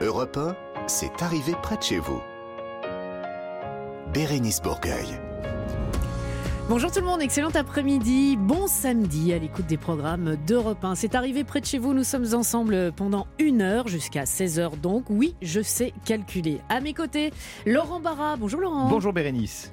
Europe 1, c'est arrivé près de chez vous. Bérénice Bourgueil. Bonjour tout le monde, excellent après-midi, bon samedi à l'écoute des programmes d'Europe 1. C'est arrivé près de chez vous, nous sommes ensemble pendant une heure, jusqu'à 16h donc. Oui, je sais calculer. À mes côtés, Laurent Barra. Bonjour Laurent. Bonjour Bérénice.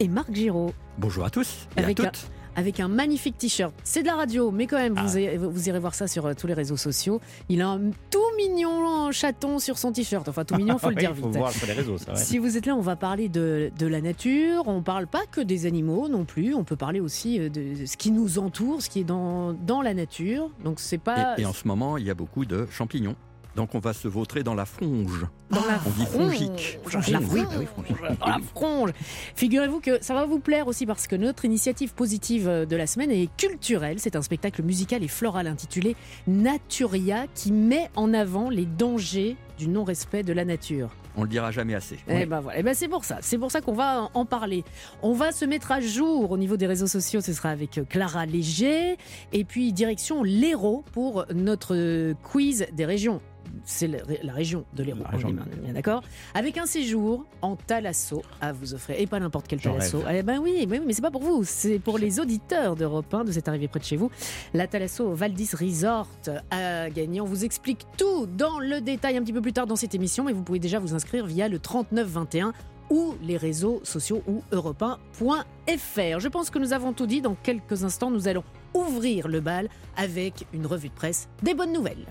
Et Marc Giraud. Bonjour à tous et Avec à un- toutes. Avec un magnifique t-shirt. C'est de la radio, mais quand même, vous, Ah. irez, vous irez voir ça sur euh, tous les réseaux sociaux. Il a un tout mignon chaton sur son t-shirt. Enfin, tout mignon, faut le Oui, dire faut vite. voir sur les réseaux, ça. ouais. Si vous êtes là, on va parler de, de la nature. On parle pas que des animaux non plus. On peut parler aussi euh, de ce qui nous entoure, ce qui est dans, dans la nature. Donc c'est pas Et, et en ce moment, il y a beaucoup de champignons. Donc on va se vautrer dans la fronge. dans la on dit fronge. fongique. La oui, fronge. bah oui. Dans la fronge. Figurez-vous que ça va vous plaire aussi parce que notre initiative positive de la semaine est culturelle. C'est un spectacle musical et floral intitulé Naturia qui met en avant les dangers du non-respect de la nature. On le dira jamais assez. Eh ben voilà, Eh ben c'est pour ça, c'est pour ça qu'on va en parler. On va se mettre à jour au niveau des réseaux sociaux, ce sera avec Clara Léger, et puis direction l'Hérault pour notre quiz des régions. C'est la, la région de l'Hérault, on est bien, d'accord Avec un séjour en thalasso à vous offrir, et pas n'importe quel J'en thalasso. Eh ben oui, mais, oui, mais c'est pas pour vous, c'est pour les auditeurs d'Europe 1 de cette arrivée près de chez vous. La Thalasso Valdis Resort a gagné. On vous explique tout dans le détail un petit peu plus tard dans cette émission, mais vous pouvez déjà vous inscrire via le 3921 ou les réseaux sociaux ou europe1.fr. Je pense que nous avons tout dit. Dans quelques instants, nous allons ouvrir le bal avec une revue de presse des bonnes nouvelles.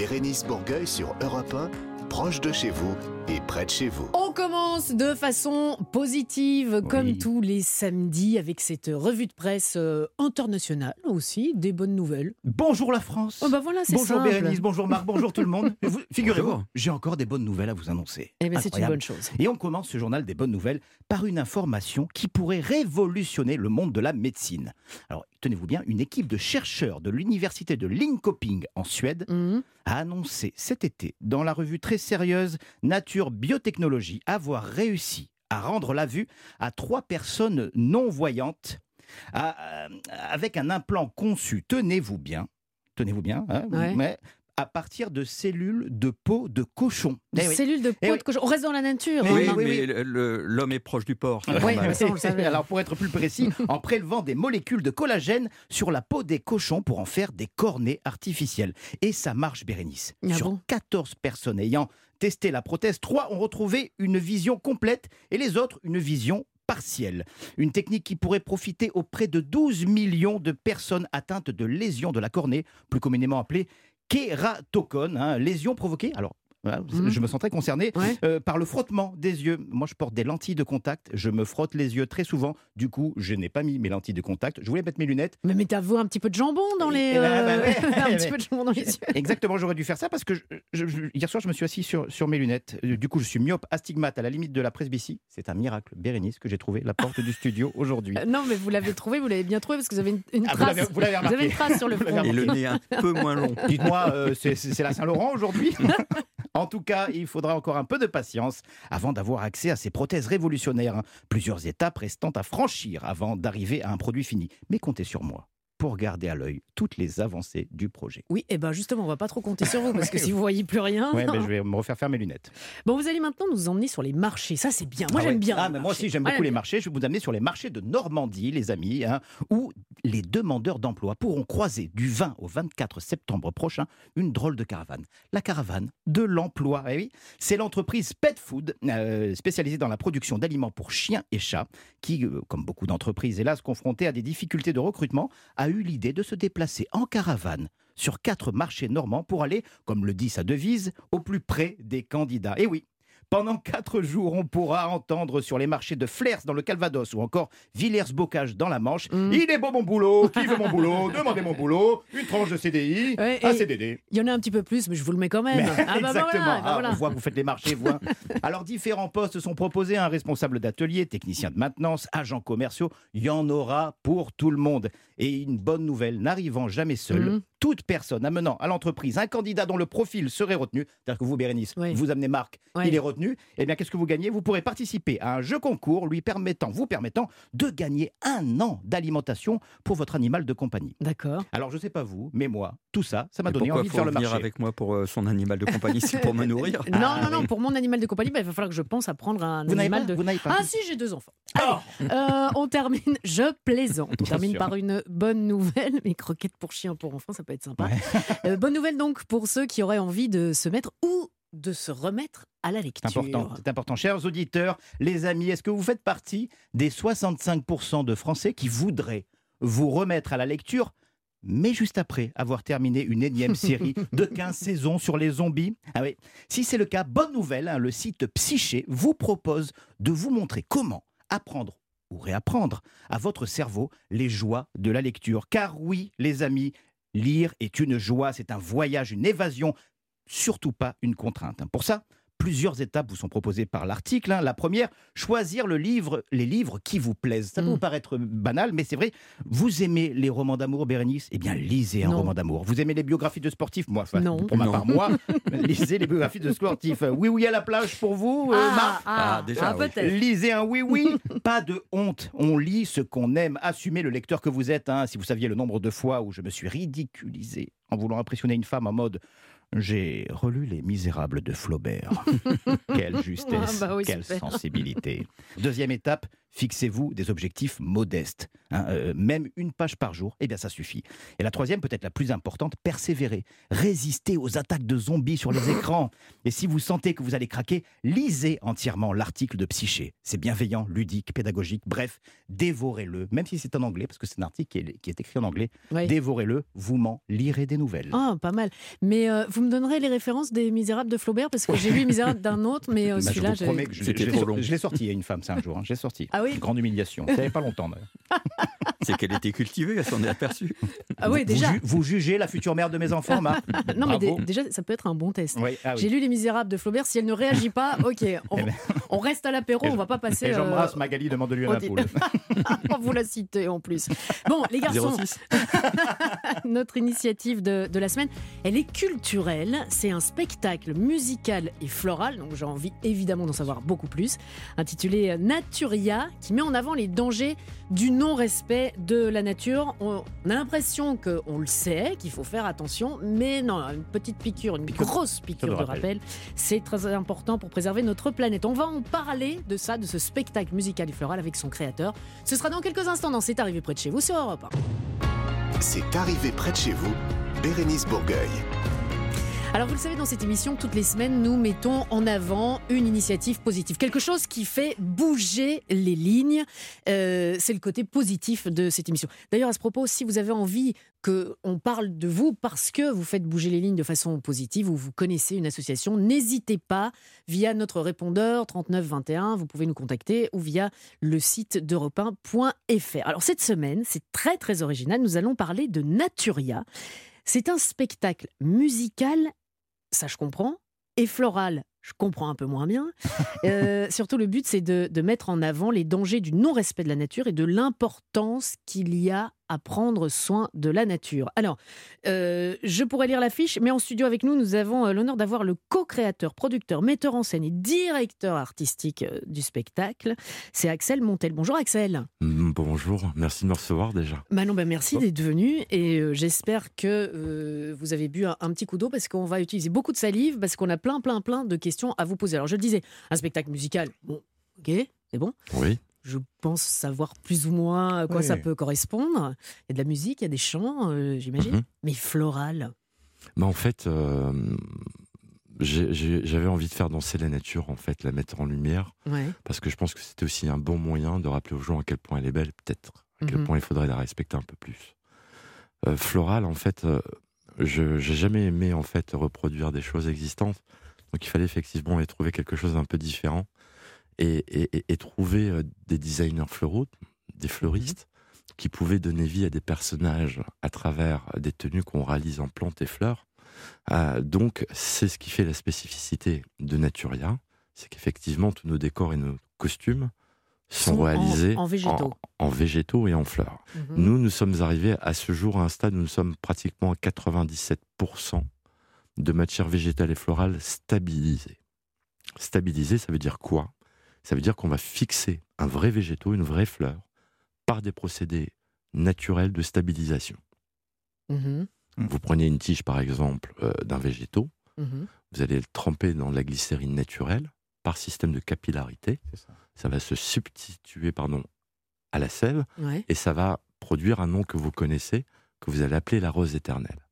Bérénice Bourgueil sur Europe 1, proche de chez vous et près de chez vous. On commence de façon positive, comme tous les samedis, avec cette revue de presse euh, internationale aussi, des bonnes nouvelles. Bonjour la France. Oh bah voilà, bonjour simple. Bérénice, bonjour Marc, bonjour tout le monde. Vous- Figurez-vous, j'ai encore des bonnes nouvelles à vous annoncer. Eh ben, c'est une bonne chose. Et on commence ce journal des bonnes nouvelles par une information qui pourrait révolutionner le monde de la médecine. Alors, tenez-vous bien, une équipe de chercheurs de l'université de Linköping en Suède Mhm. a annoncé cet été dans la revue très sérieuse Nature Biotechnologie avoir réussi à rendre la vue à trois personnes non-voyantes euh, avec un implant conçu, tenez-vous bien, tenez-vous bien, hein, Ouais. mais à partir de cellules de peau de cochon. Des Eh oui. cellules de peau Eh oui. de cochon. On reste dans la nature. Oui, hein. oui, mais l'homme est proche du porc. Oui, ça, on le savait. Alors pour être plus précis, en prélevant des molécules de collagène sur la peau des cochons pour en faire des cornets artificiels. Et ça marche, Bérénice. Ah sur bon 14 personnes ayant testé la prothèse, 3 ont retrouvé une vision complète et les autres une vision partielle. Une technique qui pourrait profiter auprès de 12 millions de personnes atteintes de lésions de la cornée, plus communément appelée kératocone, hein, lésion provoquée. Alors, voilà, Mhm. je me sens très concerné Ouais. euh, par le frottement des yeux. Moi, je porte des lentilles de contact. Je me frotte les yeux très souvent. Du coup, je n'ai pas mis mes lentilles de contact. Je voulais mettre mes lunettes. Mais mettez-vous un petit peu de jambon dans les. Eh bah, euh, un petit peu de jambon dans les yeux. Exactement, j'aurais dû faire ça parce que je- je- je- hier soir, je me suis assis sur, sur mes lunettes. Euh, Du coup, je suis myope, astigmate à la limite de la presbytie. C'est un miracle, Bérénice, que j'ai trouvé la porte du studio aujourd'hui. Euh, Non, mais vous l'avez trouvé, vous l'avez bien trouvé parce que vous avez une, une Ah, vous trace. l'avez- vous l'avez Vous avez remarqué. une trace sur le front. Et le nez un peu moins long. Dites-moi, euh, c'est- c'est c'est la Saint-Laurent aujourd'hui? En tout cas, il faudra encore un peu de patience avant d'avoir accès à ces prothèses révolutionnaires. Plusieurs étapes restant à franchir avant d'arriver à un produit fini. Mais comptez sur moi pour garder à l'œil toutes les avancées du projet. Oui, et ben justement, on va pas trop compter sur vous parce que si vous voyez plus rien. Ouais, mais je vais me refaire faire mes lunettes. Bon, vous allez maintenant nous emmener sur les marchés. Ça, c'est bien. Moi, Ah j'aime ouais. bien. Ah, mais moi aussi, j'aime Ouais, beaucoup les marchés. Je vais vous amener sur les marchés de Normandie, les amis, hein, où les demandeurs d'emploi pourront croiser du 20 au 24 septembre prochain une drôle de caravane. La caravane de l'emploi. Eh oui, c'est l'entreprise Pet Food, euh, spécialisée dans la production d'aliments pour chiens et chats, qui, euh, comme beaucoup d'entreprises, hélas, confrontées à des difficultés de recrutement, a eu l'idée de se déplacer en caravane sur quatre marchés normands pour aller, comme le dit sa devise, au plus près des candidats. Et oui, pendant quatre jours, on pourra entendre sur les marchés de Flers dans le Calvados ou encore Villers-Bocage dans la Manche. Mm. Il est beau mon boulot, qui veut mon boulot, demandez mon boulot, une tranche de CDI, Ouais, un CDD. Il y en a un petit peu plus, mais je vous le mets quand même. Mais Ah, bah, exactement. voilà, bah, Ah, voilà. On voit que vous faites les marchés, vous. hein. Alors, différents postes sont proposés un responsable d'atelier, technicien de maintenance, agents commerciaux. Il y en aura pour tout le monde. Et une bonne nouvelle, n'arrivant jamais seul, Mhm. Toute personne amenant à l'entreprise un candidat dont le profil serait retenu, c'est-à-dire que vous, Bérénice, Oui. vous amenez Marc, Oui. il est retenu, eh bien, qu'est-ce que vous gagnez? Vous pourrez participer à un jeu concours lui permettant, vous permettant de gagner un an d'alimentation pour votre animal de compagnie. D'accord. Alors, je sais pas vous, mais moi, tout ça, ça m'a donné pourquoi envie de faire le venir marché. avec moi pour euh, son animal de compagnie C'est pour me nourrir Non, Ah, non, non, oui. pour mon animal de compagnie, bah, il va falloir que je pense à prendre un Vous animal pas, de. vous n'avez pas Ah si, j'ai deux enfants. Allez, euh, on termine, je plaisante. On Bien termine sûr. par une bonne nouvelle. Mais croquettes pour chiens pour enfants, ça peut être sympa. Ouais. Euh, bonne nouvelle donc pour ceux qui auraient envie de se mettre ou de se remettre à la C'est lecture. important, c'est important. Chers auditeurs, les amis, est-ce que vous faites partie des 65% de Français qui voudraient vous remettre à la lecture mais juste après avoir terminé une énième série de 15 saisons sur les zombies. Ah oui. Si c'est le cas, bonne nouvelle, hein, le site Psyché vous propose de vous montrer comment apprendre ou réapprendre à votre cerveau les joies de la lecture. Car oui, les amis, lire est une joie, c'est un voyage, une évasion, surtout pas une contrainte. Pour ça, plusieurs étapes vous sont proposées par l'article. hein. La première, choisir le livre, les livres qui vous plaisent. Ça peut Mm. vous paraître banal, mais c'est vrai. Vous aimez les romans d'amour, Bérénice? Eh bien, lisez un Non. roman d'amour. Vous aimez les biographies de sportifs? Moi, enfin, Non. pour ma Non. part, moi, lisez les biographies de sportifs. Oui, oui, à la plage pour vous, euh, Marc? Ah, déjà, oui. peut-être. Lisez un oui oui, pas de honte. On lit ce qu'on aime. Assumez le lecteur que vous êtes. hein. Si vous saviez le nombre de fois où je me suis ridiculisé en voulant impressionner une femme en mode j'ai relu Les Misérables de Flaubert. quelle justesse, Ah bah oui, quelle super. sensibilité. Deuxième étape, fixez-vous des objectifs modestes. hein. Euh, même une page par jour, eh bien ça suffit. Et la troisième, peut-être la plus importante, persévérer. Résistez aux attaques de zombies sur les écrans. Et si vous sentez que vous allez craquer, lisez entièrement l'article de Psyché. C'est bienveillant, ludique, pédagogique, bref, dévorez-le. Même si c'est en anglais, parce que c'est un article qui est, qui est écrit en anglais, dévorez-le, vous m'en lirez des nouvelles. Ah, pas mal. Mais euh, vous me donnerez les références des Misérables de Flaubert parce que j'ai lu Les Misérables d'un autre, mais euh, Bah, celui-là, j'ai- je, je l'ai trop sor- long. je l'ai sorti à une femme, c'est un jour. hein, je l'ai sorti. Ah oui Grande humiliation. Ça n'avait pas longtemps. d'ailleurs. C'est qu'elle était cultivée, elle s'en est aperçue. Ah oui, Vous déjà. ju- Vous, jugez la future mère de mes enfants, Marc Non, mais déjà, ça peut être un bon test. Oui, ah oui. J'ai lu Les Misérables de Flaubert. Si elle ne réagit pas, ok, on, Eh ben. on reste à l'apéro, on va pas passer. Et j'embrasse euh, Magali, demande-lui un poule. vous la citer en plus. Bon, les garçons, 06. notre initiative de, de la semaine, elle est culturelle. C'est un spectacle musical et floral, donc j'ai envie évidemment d'en savoir beaucoup plus, intitulé Naturia, qui met en avant les dangers du non-respect de la nature. On, a l'impression qu'on le sait, qu'il faut faire attention, mais non, une petite piqûre, une Piqûre- grosse piqûre de de rappel, rappel. c'est très important pour préserver notre planète. On va en parler de ça, de ce spectacle musical et floral avec son créateur. Ce sera dans quelques instants dans C'est arrivé près de chez vous sur Europe 1. C'est arrivé près de chez vous, Bérénice Bourgueil. Alors vous le savez, dans cette émission, toutes les semaines, nous mettons en avant une initiative positive, quelque chose qui fait bouger les lignes. Euh, c'est le côté positif de cette émission. D'ailleurs, à ce propos, si vous avez envie qu'on parle de vous parce que vous faites bouger les lignes de façon positive ou vous connaissez une association, n'hésitez pas via notre répondeur 3921, vous pouvez nous contacter ou via le site d'europe 1.fr. Alors cette semaine, c'est très très original, nous allons parler de Naturia. C'est un spectacle musical ça je comprends. Et floral, je comprends un peu moins bien. Euh, surtout, le but, c'est de, de mettre en avant les dangers du non-respect de la nature et de l'importance qu'il y a à prendre soin de la nature. Alors, euh, je pourrais lire l'affiche, mais en studio avec nous, nous avons euh, l'honneur d'avoir le co-créateur, producteur, metteur en scène et directeur artistique euh, du spectacle. C'est Axel Montel. Bonjour Axel. Mm, Bonjour, merci de me recevoir déjà. Bah non, merci d'être venu et j'espère que euh, vous avez bu un, un petit coup d'eau parce qu'on va utiliser beaucoup de salive parce qu'on a plein, plein, plein de questions à vous poser. Alors je le disais, un spectacle musical, bon, ok, c'est bon. Oui, Je pense savoir plus ou moins à quoi Oui. ça peut correspondre. Il y a de la musique, il y a des chants, euh, j'imagine. Mhm. Mais floral. bah en fait, euh, j'avais envie de faire danser la nature, en fait, la mettre en lumière, Ouais. parce que je pense que c'était aussi un bon moyen de rappeler aux gens à quel point elle est belle, peut-être, à quel Mhm. point il faudrait la respecter un peu plus. Euh, floral, en fait, euh, je j'ai jamais aimé en fait reproduire des choses existantes, donc il fallait effectivement y trouver quelque chose d'un peu différent et, et- et- et trouver euh, des designers floraux, des fleuristes, qui pouvaient donner vie à des personnages à travers des tenues qu'on réalise en plantes et fleurs. Euh, donc c'est ce qui fait la spécificité de Naturia, c'est qu'effectivement tous nos décors et nos costumes sont, réalisés en végétaux. en végétaux et en fleurs. Mhm. Nous, nous sommes arrivés à ce jour à un stade où nous sommes pratiquement à 97% de matière végétale et florale stabilisée. Stabilisée, ça veut dire quoi? Ça veut dire qu'on va fixer un vrai végétaux, une vraie fleur, par des procédés naturels de stabilisation. Mhm. Mm. Vous prenez une tige, par exemple, euh, d'un végétaux, Mhm. vous allez le tremper dans de la glycérine naturelle par système de capillarité. Ça. Ça va se substituer pardon, à la sève Ouais. et ça va produire un nom que vous connaissez, que vous allez appeler la rose éternelle.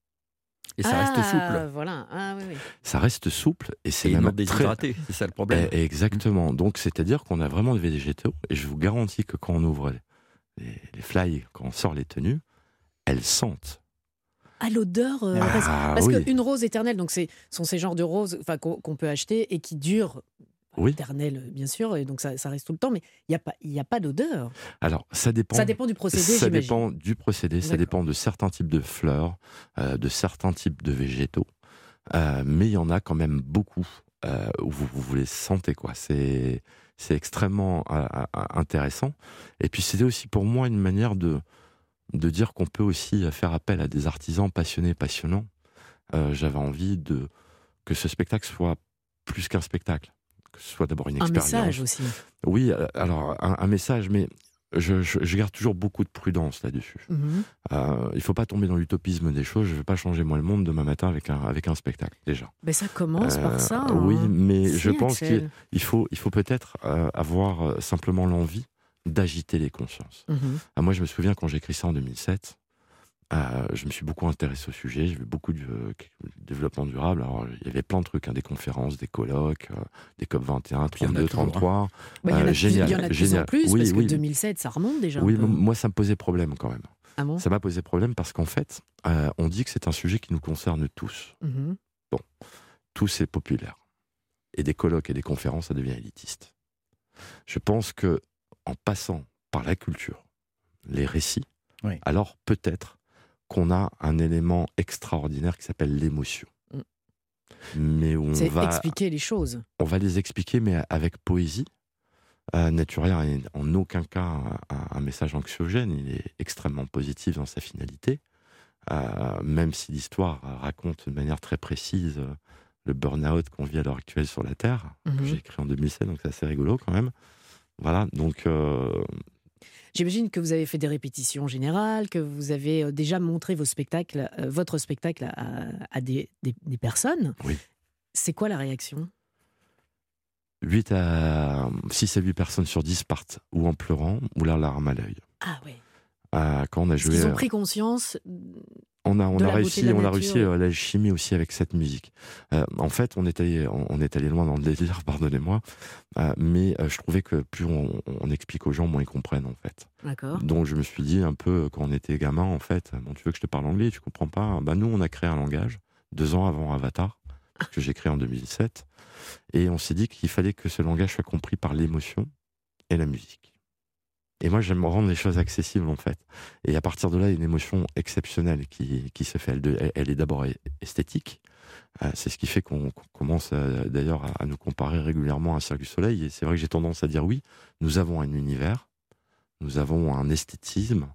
Et ça Ah, reste souple. Voilà. Ah, oui, oui. Ça reste souple et c'est non même très... déshydraté, c'est ça le problème. Eh, Exactement. Donc, c'est-à-dire qu'on a vraiment des végétaux et je vous garantis que quand on ouvre les, les, fly, quand on sort les tenues, elles sentent. Ah, l'odeur. euh, Ah. Ah Parce oui. qu'une rose éternelle, donc c'est sont ces genres de roses qu'on peut acheter et qui durent. Oui. Bien sûr, et donc ça, ça reste tout le temps, mais il n'y a pas, il y a pas d'odeur. Alors, ça dépend. Ça dépend du procédé, Ça dépend du procédé, ça dépend de certains types de fleurs, euh, de certains types de végétaux. Euh, mais il y en a quand même beaucoup euh, où vous, vous les sentez. quoi. C'est c'est extrêmement intéressant. Et puis c'était aussi pour moi une manière de, de dire qu'on peut aussi faire appel à des artisans passionnés, passionnants. Euh, J'avais envie de que ce spectacle soit plus qu'un spectacle, que ce soit d'abord une Un expérience. message aussi. Oui, euh, alors un, un message, mais je, je- je garde toujours beaucoup de prudence là-dessus. Mhm. Euh, il ne faut pas tomber dans l'utopisme des choses. Je ne vais pas changer moi le monde demain matin avec un, avec un spectacle, déjà. Ben, ça commence Euh, par ça. Oui, hein. mais Si, je pense qu'il faut, il faut peut-être euh, avoir euh, simplement l'envie d'agiter les consciences. Mhm. Ah, moi, je me souviens quand j'ai écrit ça en 2007, euh, je me suis beaucoup intéressé au sujet. J'ai vu beaucoup de euh, développement durable. Alors, il y avait plein de trucs, hein, des conférences, des colloques, euh, des COP 21, Il y en a 32, toujours, hein. 33. Ben, il y en a Euh, de plus- génial, il y en a de plus en plus, Oui, parce que oui. 2007, ça remonte déjà. un Oui, peu. m- moi, ça me posait problème quand même. Ah bon? Ça m'a posé problème parce qu'en fait, euh, on dit que c'est un sujet qui nous concerne tous. Mhm. Tous, c'est populaire. Et des colloques et des conférences, ça devient élitiste. Je pense que en passant par la culture, les récits, Oui. alors peut-être qu'on a un élément extraordinaire qui s'appelle l'émotion. Mm. Mais où on C'est va, expliquer les choses. on va les expliquer, mais avec poésie. Euh, n'est en aucun cas un, un message anxiogène, il est extrêmement positif dans sa finalité. Euh, même si l'histoire raconte de manière très précise euh, le burn-out qu'on vit à l'heure actuelle sur la Terre, que Mhm. j'ai écrit en 2007, donc c'est assez rigolo quand même. Voilà, donc euh, J'imagine que vous avez fait des répétitions générales, que vous avez euh, déjà montré vos spectacles, euh, votre spectacle à, à des, des- des personnes. Oui. C'est quoi la réaction? 8 à 6 à 8 personnes sur 10 partent ou en pleurant ou la larme à l'œil. Ah oui. Euh, quand on a joué, qu'ils ont euh, pris conscience. On a, on a la réussi, la on a réussi euh, l'alchimie aussi avec cette musique. Euh, en fait, on est allé, on, on est allé loin dans le délire, pardonnez-moi, euh, mais je trouvais que plus on, on explique aux gens, moins ils comprennent en fait. D'accord. Donc je me suis dit un peu quand on était gamin, en fait, bon, tu veux que je te parle anglais, tu comprends pas Bah nous, on a créé un langage deux ans avant Avatar que j'ai créé en 2007, et on s'est dit qu'il fallait que ce langage soit compris par l'émotion et la musique. Et moi, j'aime rendre les choses accessibles, en fait. Et à partir de là, il y a une émotion exceptionnelle qui, qui se fait. Elle, est d'abord esthétique. Euh, c'est ce qui fait qu'on commence euh, d'ailleurs à, à nous comparer régulièrement à Cirque du Soleil. Et c'est vrai que j'ai tendance à dire oui, nous avons un univers, nous avons un esthétisme,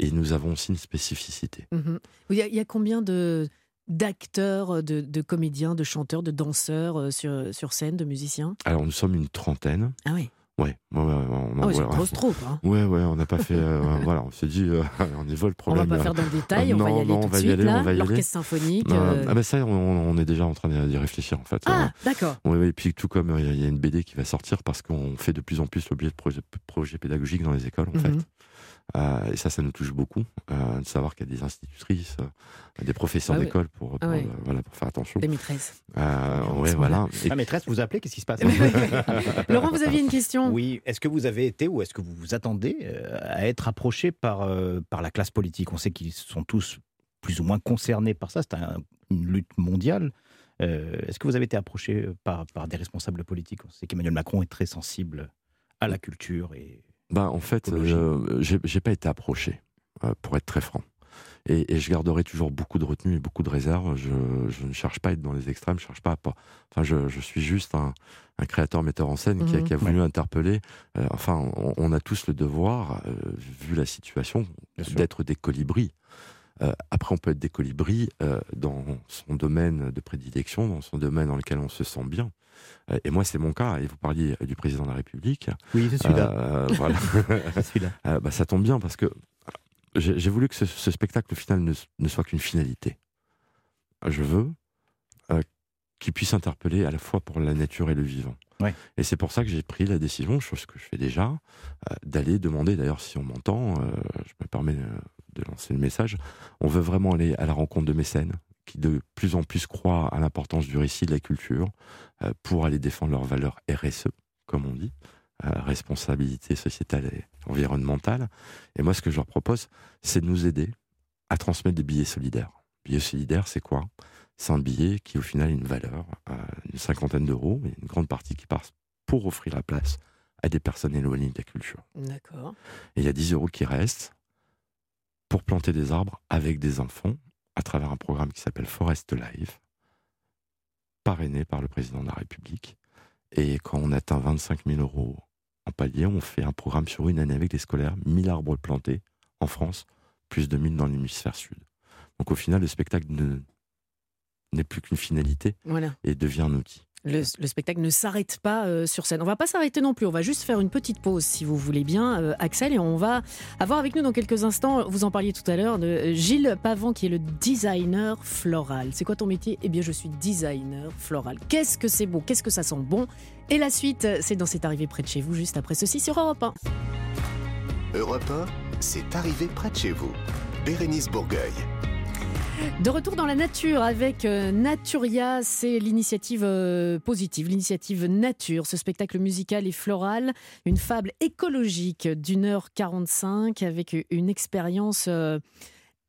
et nous avons aussi une spécificité. Mhm. Il y, a, il y a combien de d'acteurs, de, de comédiens, de chanteurs, de danseurs euh, sur, sur scène, de musiciens? Alors, nous sommes une trentaine. Ah oui. Ouais, ouais, ouais, on, Ah ouais, grosse troupe. hein. ouais, ouais, on n'a pas fait. euh, voilà, on s'est dit, euh, on y va le On problème. va pas faire dans le détail, on va y aller non, tout on de va y suite. aller, là. on va y aller. L'orchestre symphonique. Euh, euh, Ah ben ça, on, on est déjà en train d'y réfléchir en fait. Ah, Euh, d'accord. Oui, et puis tout comme euh, il y a une BD qui va sortir parce qu'on fait de plus en plus l'objet de projets, projets pédagogiques dans les écoles en fait. Mhm. Euh, et ça, ça nous touche beaucoup euh, de savoir qu'il y a des institutrices, euh, des professeurs Ah d'école pour, pour, Ah ouais. euh, voilà, pour faire attention. Les maîtresses. Euh, ouais, voilà. Et- La maîtresse vous appelez, qu'est-ce qui se passe Laurent, vous aviez une question Oui, est-ce que vous avez été ou est-ce que vous vous attendez euh, à être approché par, euh, par la classe politique? On sait qu'ils sont tous plus ou moins concernés par ça, c'est un- une lutte mondiale. Euh, est-ce que vous avez été approché par, par des responsables politiques? On sait qu'Emmanuel Macron est très sensible à la culture et Bah, en fait, euh, j'ai pas été approché, euh, pour être très franc. Et, et je garderai toujours beaucoup de retenue et beaucoup de réserve. Je, je ne cherche pas à être dans les extrêmes, je cherche pas à pas. Enfin, je, je suis juste un, un créateur metteur en scène qui, a, Mhm. qui a voulu interpeller. euh, enfin, on, on a tous le devoir, euh, vu la situation, d'être des colibris. Euh, après, on peut être des colibris euh, dans son domaine de prédilection, dans son domaine dans lequel on se sent bien. Euh, et moi, c'est mon cas. Et vous parliez du président de la République. oui, c'est celui-là. Euh, voilà. Bah, ça tombe bien parce que j'ai voulu que ce, ce spectacle final ne, ne soit qu'une finalité. Je veux qu'il puisse interpeller à la fois pour la nature et le vivant. Ouais. Et c'est pour ça que j'ai pris la décision, chose que je fais déjà, euh, d'aller demander, d'ailleurs si on m'entend, euh, je me permets de lancer le message, on veut vraiment aller à la rencontre de mécènes qui de plus en plus croient à l'importance du récit, de la culture, euh, pour aller défendre leurs valeurs RSE, comme on dit, euh, responsabilité sociétale et environnementale. Et moi, ce que je leur propose, c'est de nous aider à transmettre des billets solidaires. Billet solidaire, c'est quoi? C'est un billet qui, au final, a une valeur, euh, une cinquantaine d'euros, mais une grande partie qui passe pour offrir la place à des personnes éloignées de la culture. D'accord. Et il y a 10 euros qui restent pour planter des arbres avec des enfants à travers un programme qui s'appelle Forest Life, parrainé par le président de la République. Et quand on atteint 25 000 euros en palier, on fait un programme sur une année avec des scolaires, 1000 arbres plantés en France, plus de 1000 dans l'hémisphère sud. Donc au final, le spectacle ne- n'est plus qu'une finalité Voilà. et devient un outil. Le, le spectacle ne s'arrête pas euh, sur scène. On va pas s'arrêter non plus. On va juste faire une petite pause, si vous voulez bien, euh, Axel, et on va avoir avec nous dans quelques instants. Vous en parliez tout à l'heure de euh, Gilles Pavant, qui est le designer floral. C'est quoi ton métier? Eh bien, je suis designer floral. Qu'est-ce que c'est beau? Qu'est-ce que ça sent bon? Et la suite, c'est dans cette arrivée près de chez vous, juste après ceci sur Europe 1. Europe 1, c'est arrivé près de chez vous. Bérénice Bourgueil. De retour dans la nature avec euh, Naturia, c'est l'initiative euh, positive, l'initiative nature, ce spectacle musical et floral, une fable écologique d'une heure 45 avec une expérience euh,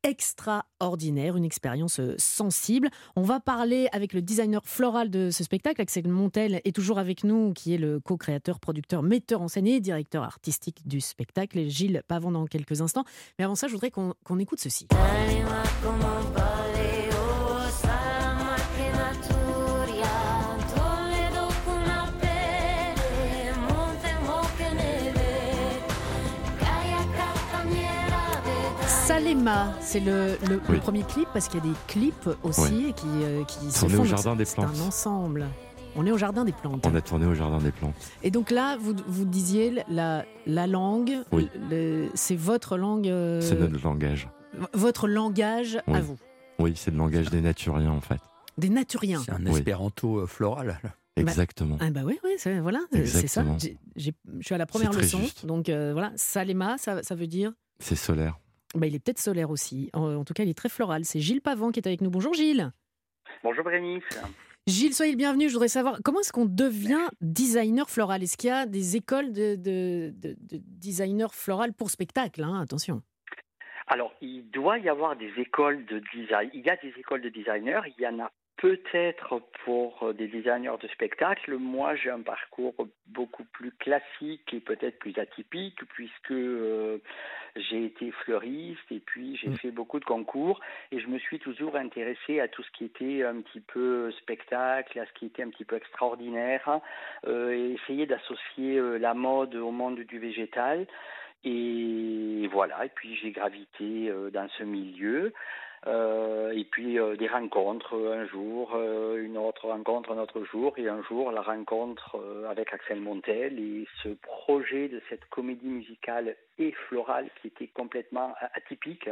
extraordinaire, une expérience euh, sensible. On va parler avec le designer floral de ce spectacle, Axel Montel est toujours avec nous, qui est le co-créateur, producteur, metteur en scène et directeur artistique du spectacle, et Gilles Pavon dans quelques instants. Mais avant ça, je voudrais qu'on écoute ceci. Como Salema, c'est le, le- le Oui. premier clip parce qu'il y a des clips aussi qui, euh, qui se font. au Jardin des c'est Plantes. un ensemble. On est au jardin des plantes. On a tourné au Jardin des Plantes. Et donc là, vous, vous disiez la, la langue, Oui. le- c'est votre langue, euh, C'est notre langage. votre langage à vous, Oui, c'est le langage des naturiens en fait. des naturiens. C'est un espéranto euh, floral. là. Exactement. Ah bah oui, oui, c'est, voilà, c'est ça. Je suis à la première C'est leçon, juste. donc euh, voilà. Salema, ça, ça veut dire. C'est solaire. Bah, il est peut-être solaire aussi. En, en tout cas, il est très floral. C'est Gilles Pavant qui est avec nous. Bonjour Gilles. Bonjour Bérénice. Gilles, soyez le bienvenu. Je voudrais savoir comment est-ce qu'on devient designer floral? Est-ce qu'il y a des écoles de, de, de- de designer floral pour spectacle hein? Attention. Alors, il doit y avoir des écoles de design. Il y a des écoles de designers. Il y en a peut-être pour euh, des designers de spectacle. Moi, j'ai un parcours beaucoup plus classique et peut-être plus atypique puisque euh, j'ai été fleuriste et puis j'ai Mm. fait beaucoup de concours et je me suis toujours intéressé à tout ce qui était un petit peu spectacle, à ce qui était un petit peu extraordinaire euh, et essayer d'associer euh, la mode au monde du végétal. Et voilà, et puis j'ai gravité dans ce milieu. Euh, et puis euh, des rencontres un jour, euh, une autre rencontre un autre jour, et un jour la rencontre avec Axel Montel et ce projet de cette comédie musicale et florale qui était complètement atypique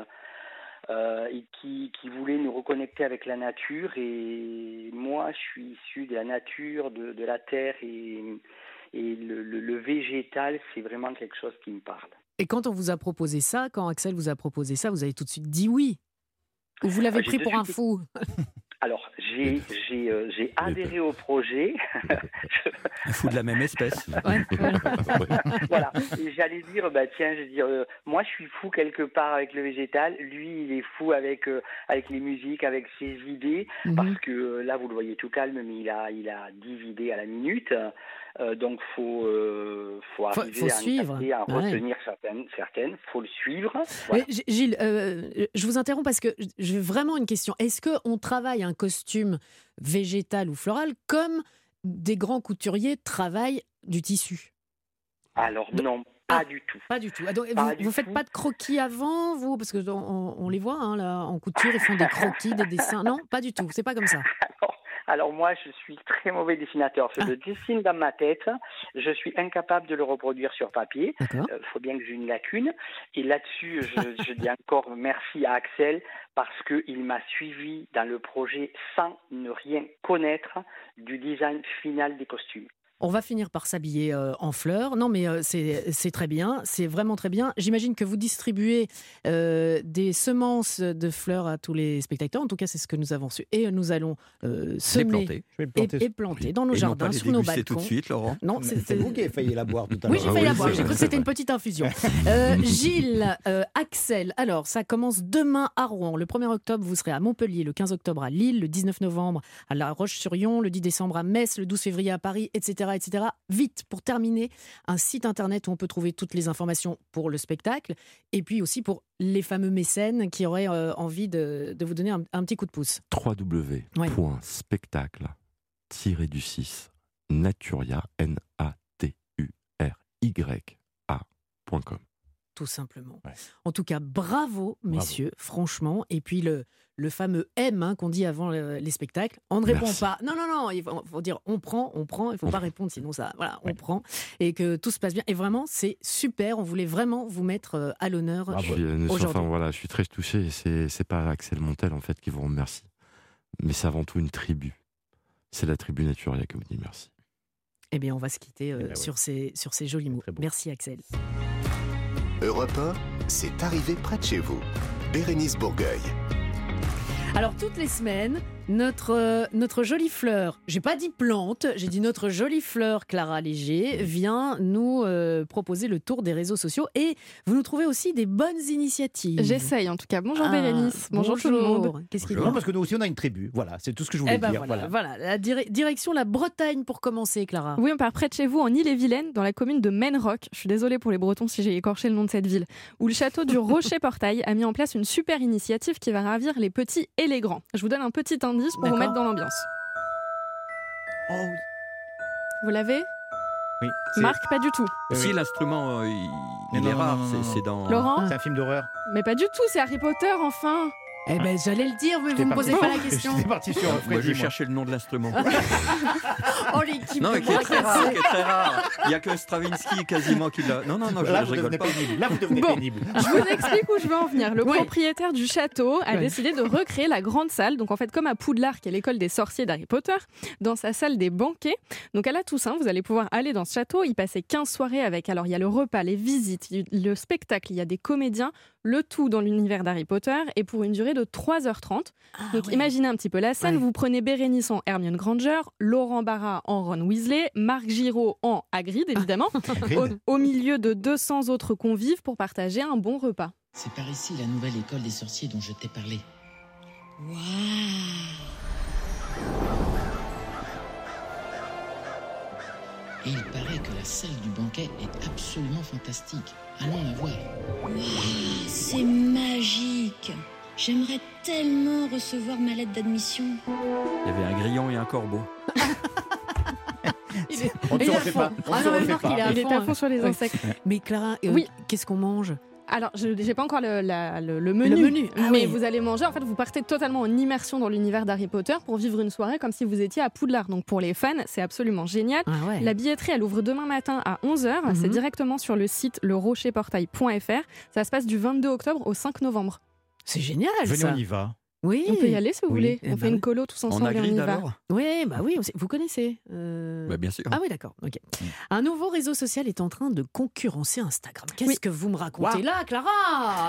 et qui, voulait nous reconnecter avec la nature. Et moi, je suis issu de la nature, de, la terre et, le, végétal, c'est vraiment quelque chose qui me parle. Et quand on vous a proposé ça, quand Axel vous a proposé ça, vous avez tout de suite dit oui Ou vous l'avez Ah, pris pour un fou Alors, j'ai j'ai euh, adhéré au projet. Un fou de la même espèce. Ouais, voilà. j'allais dire, bah tiens, je veux dire, euh, moi je suis fou quelque part avec le végétal. Lui, il est fou avec euh, avec les musiques, avec ses idées, Mhm. parce que euh, là, vous le voyez tout calme, mais il a il a 10 idées à la minute. Euh, donc faut euh, faut Faut- arriver faut à, suivre. capter, à en Ouais. retenir certaines certaines. Faut le suivre. Voilà. Mais G- Gilles, euh, je vous interromps parce que j'ai vraiment une question. Est-ce qu'on travaille un costume végétal ou floral comme des grands couturiers travaillent du tissu? Alors Donc- non, Ah. pas du tout. Pas du tout. Ah, donc, Pas vous, vous faites tout. pas de croquis avant, vous? Parce que on, on- on les voit hein, là, en couture, ils font des croquis, des dessins. Non, pas du tout. C'est pas comme ça. Alors, moi, je suis très mauvais dessinateur. Je Ah. le dessine dans ma tête. Je suis incapable de le reproduire sur papier. Il faut bien que j'ai une lacune. Et là-dessus, je, je dis encore merci à Axel parce qu'il m'a suivi dans le projet sans ne rien connaître du design final des costumes. On va finir par s'habiller euh, en fleurs. Non, mais euh, c'est très bien, c'est vraiment très bien. J'imagine que vous distribuez euh, des semences de fleurs à tous les spectateurs. En tout cas, c'est ce que nous avons su. Et nous allons euh, semer planter. Je vais le et, planter. et planter dans nos Et non jardins, pas sur nos déguster tout de balcons. suite, Laurent. Non, c'est vous qui avez failli la boire tout à l'heure. Oui, j'ai Ah failli oui, la boire. c'est J'ai cru que c'était une petite infusion. Euh, Gilles, euh, Axel, alors ça commence demain à Rouen. Le 1er octobre, vous serez à Montpellier. Le 15 octobre à Lille. Le 19 novembre à La Roche-sur-Yon. Le 10 décembre à Metz. Le 12 février à Paris, etc., etc. Vite, pour terminer, un site internet où on peut trouver toutes les informations pour le spectacle. Et puis aussi pour les fameux mécènes qui auraient euh, envie de, de vous donner un, un petit coup de pouce. www.spectacle-du-6 naturia n a t u r y a.com. tout simplement. Ouais. En tout cas, bravo, messieurs, franchement. Et puis le, le fameux M hein, qu'on dit avant le- les spectacles, on ne répond Merci. pas. Non, non, non, il faut, faut dire on prend, on prend, il ne faut pas répondre, sinon ça, voilà, on Ouais. prend. Et que tout se passe bien. Et vraiment, c'est super, on voulait vraiment vous mettre euh, à l'honneur. Bravo. Je suis, euh, enfin, voilà, je suis très touché c'est pas Axel Montel en fait qui vous remercie, mais c'est avant tout une tribu. C'est la tribu Naturia qui vous dit merci. Eh bien, on va se quitter euh, Eh ben ouais. sur, ces, sur ces jolis mots. Merci, Axel. Europe 1, c'est arrivé près de chez vous. Bérénice Bourgueil. Alors toutes les semaines, notre, euh, notre jolie fleur, j'ai pas dit plante, j'ai dit notre jolie fleur Clara Léger vient nous euh, proposer le tour des réseaux sociaux et vous nous trouvez aussi des bonnes initiatives. J'essaye en tout cas. Bonjour Ah, Bérénice. Bonjour, tout le monde. Qu'est-ce qu'il y a Non, parce que nous aussi, on a une tribu. Voilà, c'est tout ce que je voulais Eh ben dire. voilà, Voilà. voilà. La dire- direction la Bretagne pour commencer, Clara. Oui, on part près de chez vous, en Ille-et-Vilaine, dans la commune de Menrock. Je suis désolée pour les Bretons si j'ai écorché le nom de cette ville. Où le château du Rocher-Portail a mis en place une super initiative qui va ravir les petits et les grands. Je vous donne un petit indice pour vous mettre dans l'ambiance. Oh oui. Vous l'avez? Oui. Marc, pas du tout. Oui, Si l'instrument, euh, il, Mais il non, est non, rare, c'est dans. Laurent? C'est un film d'horreur. Mais pas du tout, c'est Harry Potter enfin Eh ben j'allais le dire, mais vous me posez pas la question. J'étais parti sur Moi, moi. cherchais le nom de l'instrument. Oh l'équipe Non, de mais qui est très rare, qui est très rare. Il n'y a que Stravinsky quasiment qui l'a. Non, non, non, je, Là, je vous rigole devenez pas. pénible. Là, vous devenez Bon. pénible. Je vous explique où je veux en venir. Le Oui. propriétaire du château a Ouais. décidé de recréer la grande salle, donc en fait comme à Poudlard, qui est l'école des sorciers d'Harry Potter, dans sa salle des banquets. Donc à la Toussaint, vous allez pouvoir aller dans ce château, y passer 15 soirées avec, alors il y a le repas, les visites, le spectacle, il y a des comédiens, le tout dans l'univers d'Harry Potter, et pour une durée de 3h30. Ah, Donc ouais. imaginez un petit peu la scène, Ouais. vous prenez Bérénice en Hermione Granger, Laurent Barra en Ron Weasley, Marc Giraud en Hagrid évidemment, au, au milieu de 200 autres convives pour partager un bon repas. C'est par ici la nouvelle école des sorciers dont je t'ai parlé. Waouh Et il paraît que la salle du banquet est absolument fantastique. Allons la voir. C'est magique. J'aimerais tellement recevoir ma lettre d'admission. Il y avait un grillon et un corbeau. Il est- On ne il se est à refait fond. pas. On Ah se non, mais refait Marc, pas. il est à Il est fond, à hein. fond sur les Ouais. insectes. Mais Clara, euh, Oui. qu'est-ce qu'on mange? Alors, je n'ai pas encore le, la- le- le menu, Le menu, ah mais oui. vous allez manger. En fait, vous partez totalement en immersion dans l'univers d'Harry Potter pour vivre une soirée comme si vous étiez à Poudlard. Donc, pour les fans, c'est absolument génial. Ah ouais. La billetterie, elle ouvre demain matin à 11h. Mhm. C'est directement sur le site lerocherportail.fr. Ça se passe du 22 octobre au 5 novembre. C'est génial Venez, ça. on y va. Oui. On peut y aller si vous Oui. voulez. Eh On ben fait une oui. colo tous En ensemble et on y Hagrid va. alors Oui, bah oui, vous connaissez. euh, Bah, Bien sûr. Ah oui, d'accord. ok. Mm. Un nouveau réseau social est en train de concurrencer Instagram. Qu'est-ce Oui. que vous me racontez là, Clara?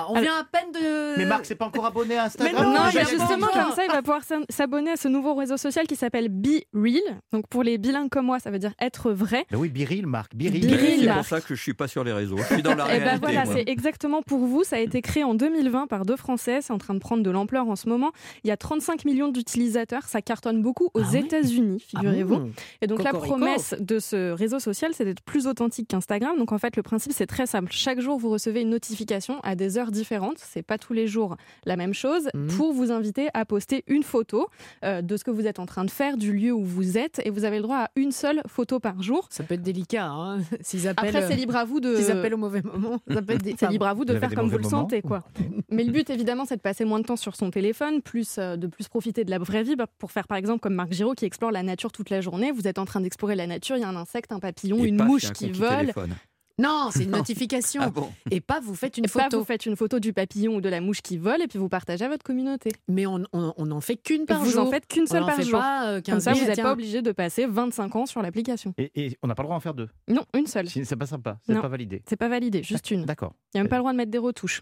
On Alors- vient à peine de. Mais Marc, c'est pas encore abonné à Instagram Mais non, Non, mais justement, comme ça, il va pouvoir s'in- s'abonner à ce nouveau réseau social qui s'appelle Be Real. Donc, pour les bilingues comme moi, ça veut dire être vrai. Mais oui, Biril, Marc. Biril. Biril. Mais C'est pour ça que je suis pas sur les réseaux. Je suis dans la Et ben réalité. voilà, moi. c'est exactement pour vous. Ça a été créé en 2020 par deux Français. C'est en train de prendre de l'ampleur en ce moment. Il y a 35 millions d'utilisateurs. Ça cartonne beaucoup aux Ah ouais États-Unis, Ah figurez-vous. bon Et donc la promesse de ce réseau social, c'est d'être plus authentique qu'Instagram. Donc en fait, le principe, c'est très simple. Chaque jour, vous recevez une notification à des heures différentes. C'est pas tous les jours la même chose Mhm. pour vous inviter à poster une photo euh, de ce que vous êtes en train de faire, du lieu où vous êtes. Et vous avez le droit à une seule photo par jour. Ça peut être délicat, hein, s'ils appellent. Après, c'est libre à vous de. S'ils appellent au mauvais moment. Ça peut être des- C'est libre à vous de faire comme vous le sentez, quoi. Mais le but, évidemment, c'est de passer moins de temps sur son téléphone. Téléphone, plus euh, de plus profiter de la vraie vie bah, pour faire par exemple comme Marc Giraud qui explore la nature toute la journée. Vous êtes en train d'explorer la nature, il y a un insecte, un papillon, Et une paf, mouche un qui vole. téléphone. Non, c'est une notification. Ah bon Et pas vous faites une Et pas, photo. vous faites une photo du papillon ou de la mouche qui vole et puis vous partagez à votre communauté. Mais on n'en fait qu'une par vous jour. en faites qu'une On seule en par fait jour. pas, euh, Comme 15 ça, vous 000, n'êtes pas obligé de passer 25 ans sur l'application. Et, et on n'a pas le droit d'en faire deux? Non, une seule. C'est pas sympa, c'est pas validé. C'est pas validé, juste une. D'accord. Il n'y a même pas le droit de mettre des retouches.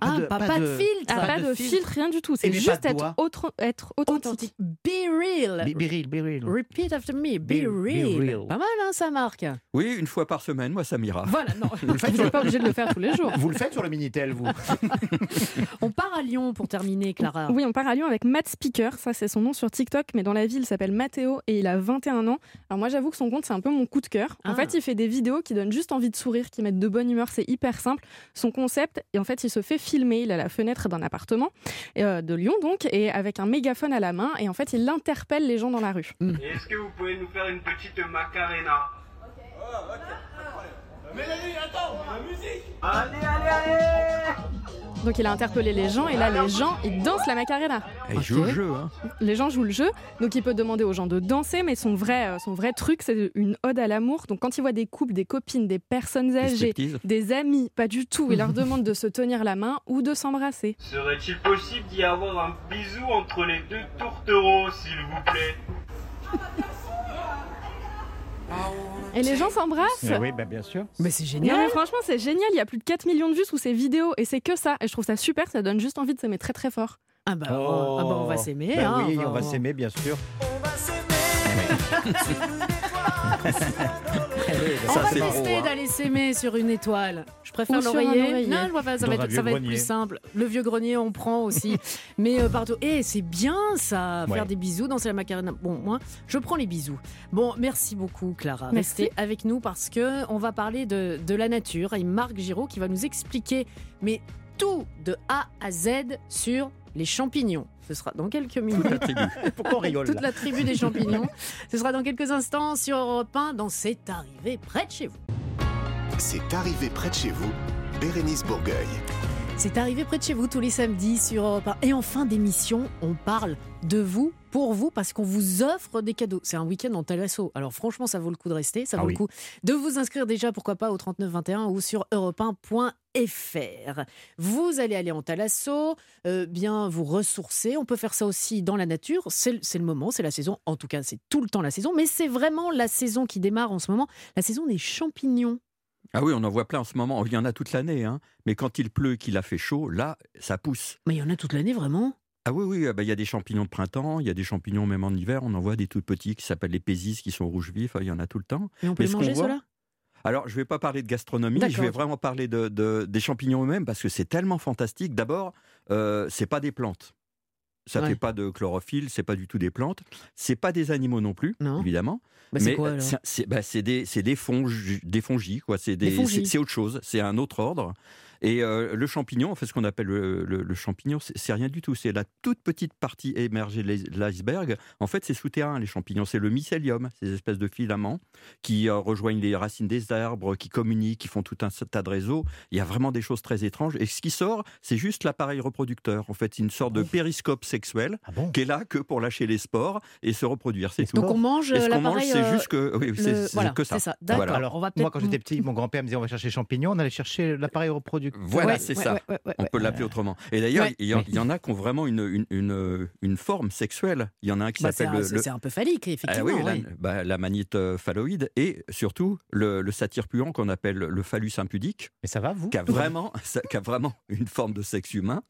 Ah, pas, pas de filtre. Ah, pas, de filtre, rien du tout. Et C'est juste être, autre- être authentique. Be real. Be, be real, be real. Repeat after me. Be, Be- be real. Pas mal, hein, ça, Marc Oui, une fois par semaine, moi, ça m'ira. Voilà, non. Vous Vous sur n'êtes pas obligé de le faire tous les jours. Vous le faites sur le Minitel, vous On part à Lyon pour terminer, Clara. Oui, on part à Lyon avec Matt Speaker, ça c'est son nom sur TikTok, mais dans la vie il s'appelle Matteo et il a 21 ans. Alors moi j'avoue que son compte c'est un peu mon coup de cœur. En Ah. fait il fait des vidéos qui donnent juste envie de sourire, qui mettent de bonne humeur, c'est hyper simple. Son concept, et en fait il se fait filmer, il a la fenêtre d'un appartement euh, de Lyon donc, et avec un mégaphone à la main, et en fait il interpelle les gens dans la rue. Est-ce que vous pouvez nous faire une petite macarena? Mélanie, attends, la musique! Allez, allez, allez Donc il a interpellé les gens, et là les gens ils dansent la macarena. Et il joue au jeu. Hein. Les gens jouent le jeu, donc il peut demander aux gens de danser, mais son vrai, euh, son vrai truc, c'est une ode à l'amour. Donc quand il voit des couples, des copines, des personnes âgées, des amis, pas du tout, il leur demande de se tenir la main ou de s'embrasser. Serait-il possible d'y avoir un bisou entre les deux tourtereaux, s'il vous plaît? Et les gens s'embrassent. Eh Oui, bah, bien sûr. Mais c'est Non, génial. mais franchement, c'est génial. Il y a plus de 4 millions de vues sous ces vidéos et c'est que ça. Et je trouve ça super. Ça donne juste envie de s'aimer très très fort. Ah bah, oh, ah bah, on va s'aimer. Bah hein, oui, on va s'aimer, bien sûr. On Ça, va c'est tester hein. d'aller s'aimer sur une étoile. Je préfère Ou sur un l'oreiller. oreiller. Non, je vois pas, ça Dans va un être, vieux ça va être grenier. plus simple. Le vieux grenier, on prend aussi. Mais euh, partout. Et c'est bien ça, faire Ouais. des bisous, danser la macarena. Bon, moi, je prends les bisous. Bon, merci beaucoup, Clara. Merci. Restez avec nous parce que on va parler de, de la nature et Marc Giraud qui va nous expliquer, mais tout de A à Z sur les champignons. Ce sera dans quelques minutes. La tribu. Pourquoi on rigole Toute la tribu des champignons. Ce sera dans quelques instants sur Europe 1 dans C'est arrivé près de chez vous. C'est arrivé près de chez vous, Bérénice Bourgueil. C'est arrivé près de chez vous tous les samedis sur Europe 1. Et en fin d'émission, on parle de vous, pour vous, parce qu'on vous offre des cadeaux. C'est un week-end en Talasso. Alors franchement, ça vaut le coup de rester. Ça Ah vaut oui. le coup de vous inscrire déjà, pourquoi pas, au 3921 ou sur europe1.fr. Vous allez aller en Talasso, euh, bien vous ressourcer. On peut faire ça aussi dans la nature. C'est le- c'est le moment, c'est la saison. En tout cas, c'est tout le temps la saison. Mais c'est vraiment la saison qui démarre en ce moment, la saison des champignons. Ah oui, on en voit plein en ce moment. Il y en a toute l'année. Hein. Mais quand il pleut, qu'il a fait chaud, là, ça pousse. Mais il y en a toute l'année, vraiment. Ah oui, oui, ah bah, il y a des champignons de printemps, il y a des champignons même en hiver. On en voit des tout petits qui s'appellent les pésis, qui sont rouges vifs. Il y en a tout le temps. Et on peut Mais les manger, voit- cela Alors, je ne vais pas parler de gastronomie, je vais vraiment parler de, de- des champignons eux-mêmes parce que c'est tellement fantastique. D'abord, euh, c'est pas des plantes. Ça Ouais. fait pas de chlorophylle, c'est pas du tout des plantes. C'est pas des animaux non plus, Non. évidemment. Bah, c'est mais quoi, alors? c'est- bah, des, des, fongi, des fongies, quoi. C'est autre chose, c'est un autre ordre. Et euh, le champignon, en fait, ce qu'on appelle le, le- le champignon, c'est rien du tout. C'est la toute petite partie émergée de l'iceberg. En fait, c'est souterrain, les champignons. C'est le mycélium, ces espèces de filaments qui euh, rejoignent les racines des arbres, qui communiquent, qui font tout un tas de réseaux. Il y a vraiment des choses très étranges. Et ce qui sort, c'est juste l'appareil reproducteur. En fait, c'est une sorte de périscope sexuel Ah bon qui est là que pour lâcher les spores et se reproduire. C'est tout. Donc on mange Et ce qu'on mange, c'est euh, juste que, oui, le- voilà, que ça. D'accord. Voilà. Alors, on va moi, quand j'étais petit, mon grand-père me disait on va chercher champignons, on allait chercher l'appareil reproducteur. Voilà, Ouais, c'est ouais, ça. ouais, ouais, ouais, On ouais. peut l'appeler autrement. Et d'ailleurs, Ouais. il, y en, il y en a qui ont vraiment une, une, une, une forme sexuelle. Il y en a un qui Bah, c'est s'appelle un, le, c'est- le- un peu phallique, Ah effectivement. oui, la, oui. bah, la manite euh, phalloïde et surtout le, le satyre puant qu'on appelle le phallus impudique, Mais ça va, vous qui a vraiment, qui a vraiment une forme de sexe humain.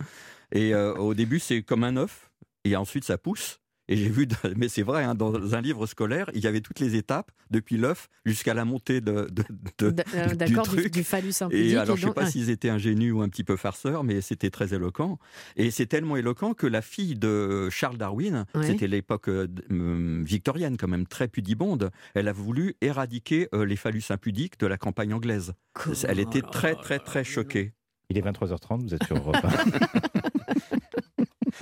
Et euh, au début, c'est comme un œuf, et ensuite ça pousse. Et j'ai vu, mais c'est vrai, hein, dans un livre scolaire, il y avait toutes les étapes, depuis l'œuf jusqu'à la montée de, de- de- euh, du D'accord, du, truc. du phallus impudique. Et alors, et je sais donc- pas ah. s'ils étaient ingénus ou un petit peu farceurs, mais c'était très éloquent. Et c'est tellement éloquent que la fille de Charles Darwin, Ouais. c'était l'époque euh, victorienne, quand même très pudibonde, elle a voulu éradiquer euh, les phallus impudiques de la campagne anglaise. Elle était Oh très, très, très choquée. Il est 23h30, vous êtes sur Europe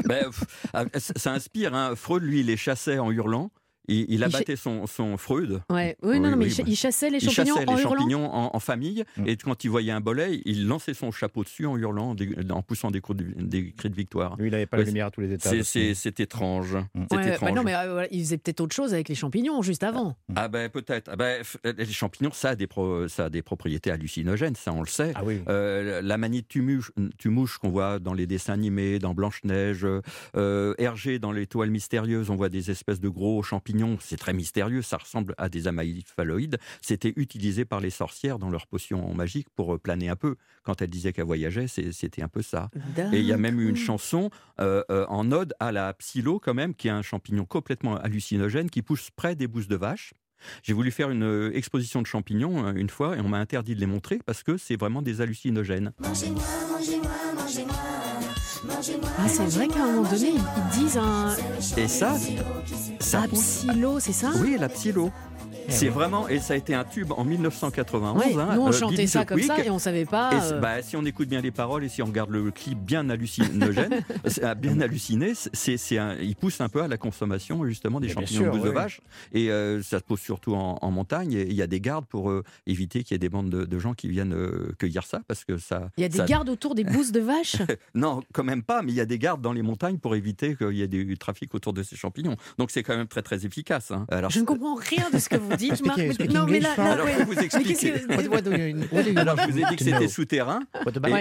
1. Ben, ah, ça ça inspire. Hein. Freud, lui, les chassait en hurlant. Il, il Il abattait son, son Freud. Ouais. Oui, non, non, mais bah, il chassait les il champignons chassait en les hurlant. champignons en, en famille, Mm. et quand il voyait un bolet, il lançait son chapeau dessus en hurlant, en poussant des, coups de- des cris de victoire. Lui, il n'avait pas Ouais, la lumière à tous les étages. C'est- étrange. Mm. Bah étrange. non, mais euh, voilà, il faisait peut-être autre chose avec les champignons juste avant. Ah ben peut-être. Ah ben, f- les champignons, ça a des, pro- ça a des propriétés hallucinogènes, ça on le sait. Ah oui. Euh, la manie de tumouche, tumouche qu'on voit dans les dessins animés, dans Blanche-Neige, euh, Hergé dans l'étoile mystérieuse, on voit des espèces de gros champignons, c'est très mystérieux, ça ressemble à des amygdaloïdes. C'était utilisé par les sorcières dans leurs potions magiques pour euh, planer un peu. Quand elles disaient qu'elles voyageaient, c'était un peu ça. Et il y a même eu une chanson euh, euh, en ode à la psylo, quand même, qui est un champignon complètement hallucinogène qui pousse près des bousses de vache. J'ai voulu faire une exposition de champignons une fois et on m'a interdit de les montrer parce que c'est vraiment des hallucinogènes. Ah, c'est vrai qu'à un moment donné, ils, disent un Et ça, ça ah, psylo, c'est ça? Oui, la psylo. C'est vraiment, et ça a été un tube en 1991. Ouais, hein, Nous, on euh, chantait ça the comme ça et on savait pas. Et euh, bah, si on écoute bien les paroles et si on regarde le clip bien hallucinogène, ah, bien halluciné, c'est, c'est un- il pousse un peu à la consommation justement des bien champignons sûr, de oui. vache. Et euh, ça se pose surtout en, en montagne. Et il y a des gardes pour euh, éviter qu'il y ait des bandes de, de gens qui viennent euh, cueillir ça parce que ça. Il y a des ça- gardes autour des bousses de vache? Non, quand même pas. Mais il y a des gardes dans les montagnes pour éviter qu'il y ait du trafic autour de ces champignons. Donc c'est quand même très très efficace. hein. Alors, Je ne comprends rien de ce que vous dites, Marc. mais- Non, mais là, là, Alors, ouais. je vais vous expliquer. que- Alors, je vous ai dit que c'était souterrain.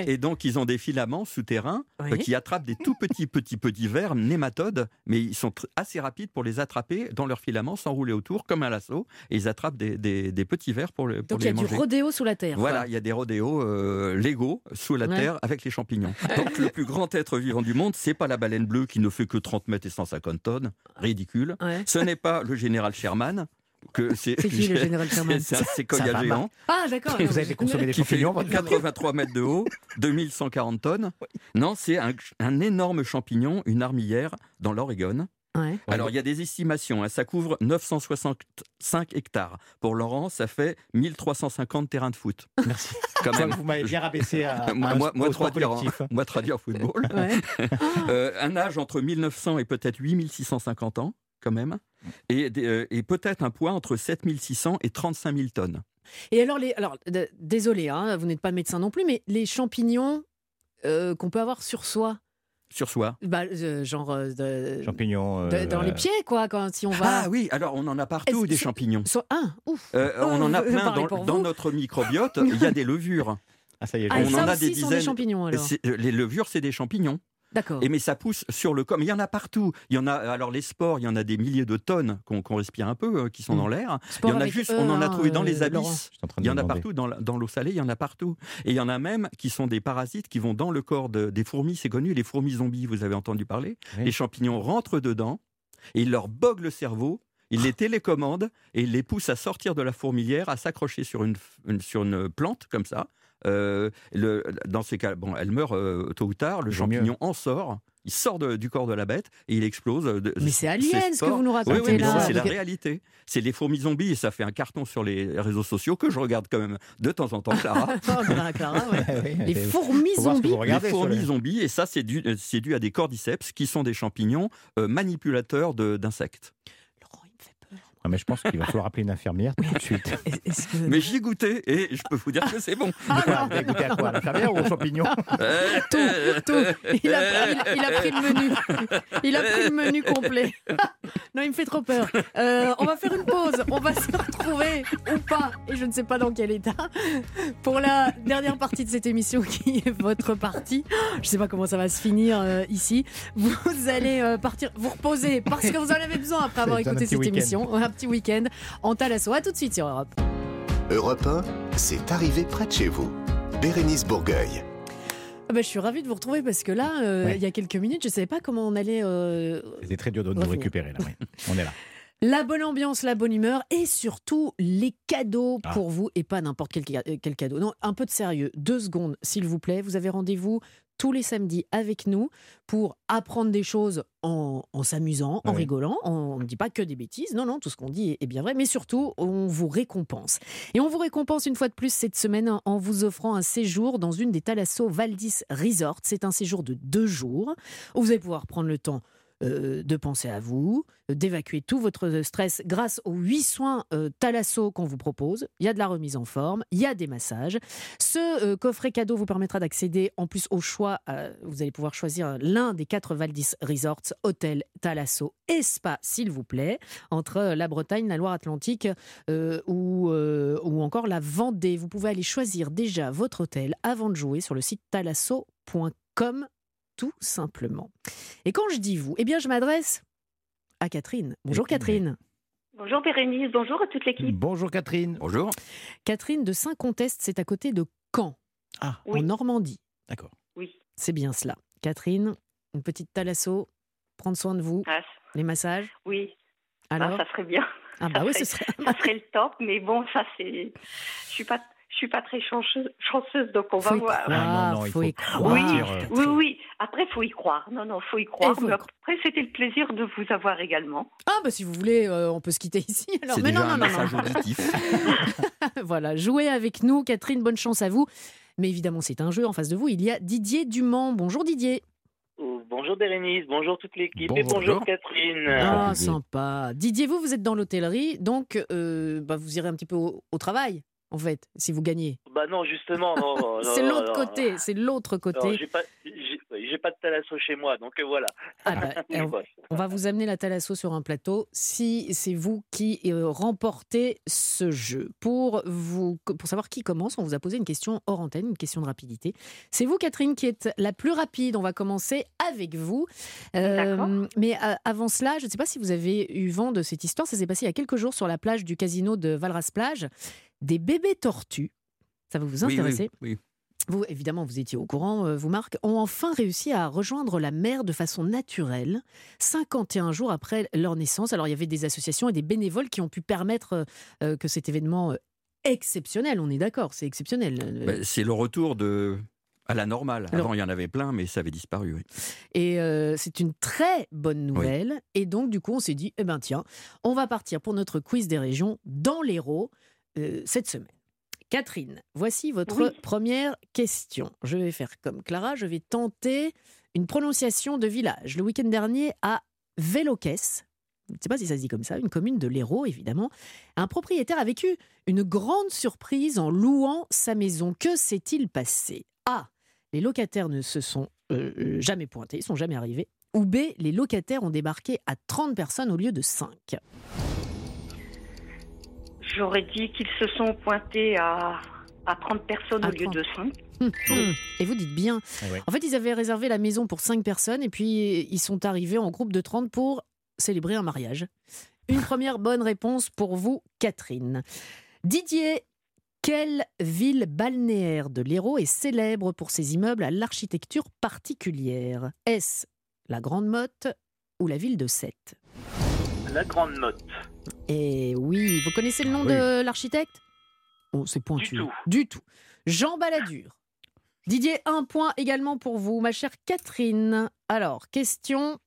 Et, et donc, ils ont des filaments souterrains euh, Oui. qui attrapent des tout petits, petits, petits vers, nématodes, mais ils sont assez rapides pour les attraper dans leurs filaments, s'enrouler autour comme un lasso, et ils attrapent des, des- des petits vers pour, le- pour Donc il y les a du manger. rodéo sous la terre. Voilà, il y a des rodéos euh, légaux sous la Ouais. terre avec les champignons. Donc le plus grand être vivant du monde, c'est pas la baleine bleue qui ne fait que 30 mètres et 150 tonnes, ridicule. Ouais. Ce n'est pas le général Sherman, que c'est qui le général Sherman C'est un séquoia géant Ah, d'accord. Vous avez consommé des champignons votre- 83 mètres de haut, 2140 tonnes. Non, c'est un, un énorme champignon, une armillère dans l'Oregon. Ouais. Alors, il y a des estimations. hein, ça couvre 965 hectares. Pour Laurent, ça fait 1350 terrains de foot. Merci. Quand même. vous m'avez bien rabaissé à, moi, à moi, moi, au sport traduire, moi, traduire football. Ouais. Euh, un âge entre 1900 et peut-être 8650 ans, quand même. Et, euh, et peut-être un poids entre 7600 et 35 000 tonnes. Et alors, les, alors désolé, hein, vous n'êtes pas médecin non plus, mais les champignons euh, qu'on peut avoir sur soi, Sur soi. bah, euh, genre euh, de- Champignons. de- euh, dans les pieds, quoi, quand si on va. Ah oui, alors on en a partout des champignons. Soit un, ouf. Euh, on en a plein dans, notre microbiote. Il y a des levures. Ah, ça y est, Ah, on ça en a aussi des sont des dizaines. champignons alors. Les levures, c'est des champignons. D'accord. Et mais ça pousse sur le corps. Mais il y en a partout. Il y en a. Alors les spores, il y en a des milliers de tonnes qu'on respire un peu, euh, qui sont Mm. dans l'air. Il y en a juste. E, on en a hein, trouvé dans euh, les Laurent. abysses. Il y en a partout dans, l'eau salée, il y en a partout. Et il y en a même qui sont des parasites qui vont dans le corps de- des fourmis, c'est connu, les fourmis zombies, vous avez entendu parler. Oui. Les champignons rentrent dedans et ils leur boguent le cerveau, ils les télécommandent et ils les poussent à sortir de la fourmilière, à s'accrocher sur une, une- sur une plante comme ça. Euh, le- dans ces cas, bon, elle meurt euh, tôt ou tard, le mieux. champignon en sort. Il sort de- du corps de la bête et il explose. euh, de- Mais c'est alien ce que vous nous Oui, racontez oui, mais là. ça, c'est la réalité. C'est les fourmis zombies et ça fait un carton sur les réseaux sociaux que je regarde quand même de temps en temps, Clara. Oh, Clara, Clara, ouais. Oui, Les c'est- fourmis zombies. les fourmis les- zombies, et ça, c'est dû, c'est dû à des cordyceps qui sont des champignons euh, manipulateurs de- d'insectes il me fait peur. Ah, mais je pense qu'il va falloir appeler une infirmière tout de suite. Que... Mais j'y ai goûté et je peux vous dire que c'est bon. Avez goûté à quoi? À l'infirmière ou aux champignons Euh, tout, tout. Il a, il- il a pris le menu. Il a pris le menu complet. Non, il me fait trop peur. Euh, on va faire une pause. On va se retrouver ou pas, et je ne sais pas dans quel état, pour la dernière partie de cette émission qui est votre partie. Je ne sais pas comment ça va se finir euh, ici. Vous allez euh, partir, vous reposer parce que vous en avez besoin après avoir écouté cette émission. Un petit week-end en Talasso. À tout de suite sur Europe. Europe 1, c'est arrivé près de chez vous. Bérénice Bourgueil. Ah bah, je suis ravie de vous retrouver parce que là, euh, Ouais. il y a quelques minutes, je ne savais pas comment on allait euh, C'était très dur de nous récupérer là. On est là. La bonne ambiance, la bonne humeur et surtout les cadeaux Ah. pour vous et pas n'importe quel, quel cadeau. Non, un peu de sérieux. Deux secondes, s'il vous plaît. Vous avez rendez-vous tous les samedis avec nous pour apprendre des choses en, en s'amusant, en Oui. rigolant. On ne dit pas que des bêtises. Non, non, tout ce qu'on dit est, est bien vrai. Mais surtout, on vous récompense. Et on vous récompense une fois de plus cette semaine en- en vous offrant un séjour dans une des Thalasso Valdis Resort. C'est un séjour de deux jours où vous allez pouvoir prendre le temps euh, de penser à vous, euh, d'évacuer tout votre stress grâce aux 8 soins euh, qu'on vous propose. Il y a de la remise en forme, il y a des massages. Ce euh, coffret cadeau vous permettra d'accéder en plus au choix. euh, vous allez pouvoir choisir l'un des quatre Valdis Resorts, hôtel, Thalasso et spa, s'il vous plaît, entre euh, la Bretagne, la Loire-Atlantique euh, ou, euh, ou encore la Vendée. Vous pouvez aller choisir déjà votre hôtel avant de jouer sur le site thalasso.com tout simplement. Et quand je dis vous, eh bien je m'adresse à Catherine. Bonjour Catherine. Bonjour Bérénice, bonjour à toute l'équipe. Bonjour Catherine. Bonjour. Catherine de Saint-Contest, c'est à côté de Caen, Ah, Oui. en Normandie. d'accord. Oui. C'est bien cela. Catherine, une petite thalasso, prendre soin de vous, Ah, les massages. oui, Ah, Alors ça serait bien. Ah bah ça oui, ce serait- serait... Ça serait le top, mais bon, ça c'est. Je suis pas. Je suis pas très chanceuse, chanceuse donc on Faut va y voir. Ah, non, non, il faut faut y croire. Oui, euh, oui, oui. Après, faut y croire. Non, non, faut y croire. faut y Mais croire. après, c'était le plaisir de vous avoir également. Ah bah si vous voulez, euh, on peut se quitter ici. Alors, C'est mais déjà non, non, un non, massage non. auditif. voilà, jouez avec nous. Catherine, bonne chance à vous. Mais évidemment, c'est un jeu. En face de vous, il y a Didier Dumont. Bonjour Didier. Oh, Bonjour Bérénice, bonjour toute l'équipe et Bonjour. bonjour Catherine. Ah, sympa. Didier, vous, vous êtes dans l'hôtellerie, donc euh, bah, vous irez un petit peu au, au travail, en fait, si vous gagnez. Bah non, justement, non. non, c'est l'autre non. côté, c'est l'autre Non, côté. j'ai pas, j'ai j'ai pas de thalasso chez moi, donc euh, voilà. Ah bah, on, va vous amener la thalasso sur un plateau si c'est vous qui euh, remportez ce jeu. Pour, vous, pour savoir qui commence, on vous a posé une question hors antenne, une question de rapidité. C'est vous, Catherine, qui êtes la plus rapide. On va commencer avec vous. Euh, D'accord. mais avant cela, je ne sais pas si vous avez eu vent de cette histoire. Ça s'est passé il y a quelques jours sur la plage du casino de Valras-Plage. Des bébés tortues. Ça va vous Oui, oui, intéresser oui. vous, évidemment, vous étiez au courant, euh, vous, Marc, ont enfin réussi à rejoindre la mer de façon naturelle, 51 jours après leur naissance. Alors, il y avait des associations et des bénévoles qui ont pu permettre euh, euh, que cet événement exceptionnel, on est d'accord, c'est exceptionnel. Bah, c'est le retour de à la normale. Alors- Avant, il y en avait plein, mais ça avait disparu. oui. Et euh, c'est une très bonne nouvelle. Et donc, du coup, on s'est dit, eh ben tiens, on va partir pour notre quiz des régions dans l'Hérault euh, cette semaine. Catherine, voici votre Oui. première question. Je vais faire comme Clara, je vais tenter une prononciation de village. Le week-end dernier, à Véloques, je ne sais pas si ça se dit comme ça, une commune de l'Hérault, évidemment, un propriétaire a vécu une grande surprise en louant sa maison. Que s'est-il passé? A. Les locataires ne se sont euh, jamais pointés, ils sont jamais arrivés. Ou B. Les locataires ont débarqué à 30 personnes au lieu de 5. J'aurais dit qu'ils se sont pointés à, à 30 personnes À au lieu 30. de 5. Et vous dites bien. Ah ouais. En fait, ils avaient réservé la maison pour 5 personnes et puis ils sont arrivés en groupe de 30 pour célébrer un mariage. Une première bonne réponse pour vous, Catherine. Didier, quelle ville balnéaire de l'Hérault est célèbre pour ses immeubles à l'architecture particulière? Est-ce la Grande Motte ou la ville de Sète? La grande note. Eh oui, vous connaissez le nom Ah oui. de l'architecte? Oh, c'est pointu. Du tout. Du tout. Jean Balladur. Didier, un point également pour vous, ma chère Catherine. Alors, question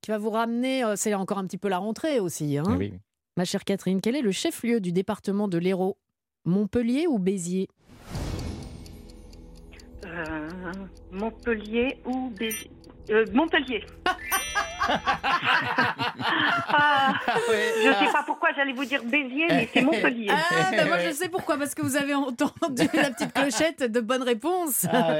qui va vous ramener, euh, c'est encore un petit peu la rentrée aussi. hein. Oui. Ma chère Catherine, quel est le chef-lieu du département de l'Hérault? Montpellier ou Béziers? Euh, Montpellier ou Béziers? Euh, Montpellier. Ah, je ne sais pas pourquoi j'allais vous dire Béziers, mais c'est Montpellier. Ah, bah moi je sais pourquoi, parce que vous avez entendu la petite clochette de bonne réponse. Ah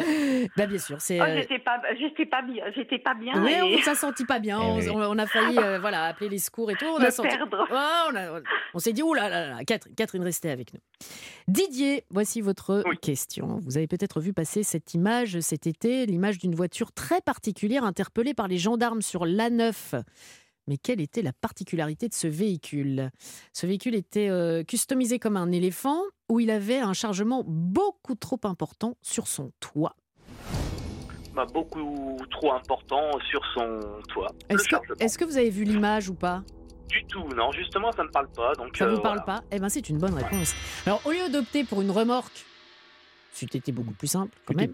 bah bien sûr, c'est. Oh, euh, j'étais pas, j'étais pas bien, j'étais pas bien. Oui, et- on s'est senti pas bien. Eh on, oui. on- on a failli euh, voilà, appeler les secours et tout. On Me a senti... perdre. Ouais, on a- on s'est dit, oh là là là, Catherine, Catherine, restez avec nous. Didier, voici votre Oui. question. Vous avez peut-être vu passer cette image cet été, l'image d'une voiture très particulière interpellée par les gendarmes sur l'A9. Mais quelle était la particularité de ce véhicule? Ce véhicule était euh, customisé comme un éléphant où il avait un chargement beaucoup trop important sur son toit. Bah, beaucoup trop important sur son toit. Est-ce que, vous avez vu l'image ou pas? Du tout, non, justement, ça me parle pas. Donc, Ça euh, vous parle voilà. pas? Eh ben, c'est une bonne réponse. Alors, au lieu d'opter pour une remorque, c'était beaucoup plus simple quand même.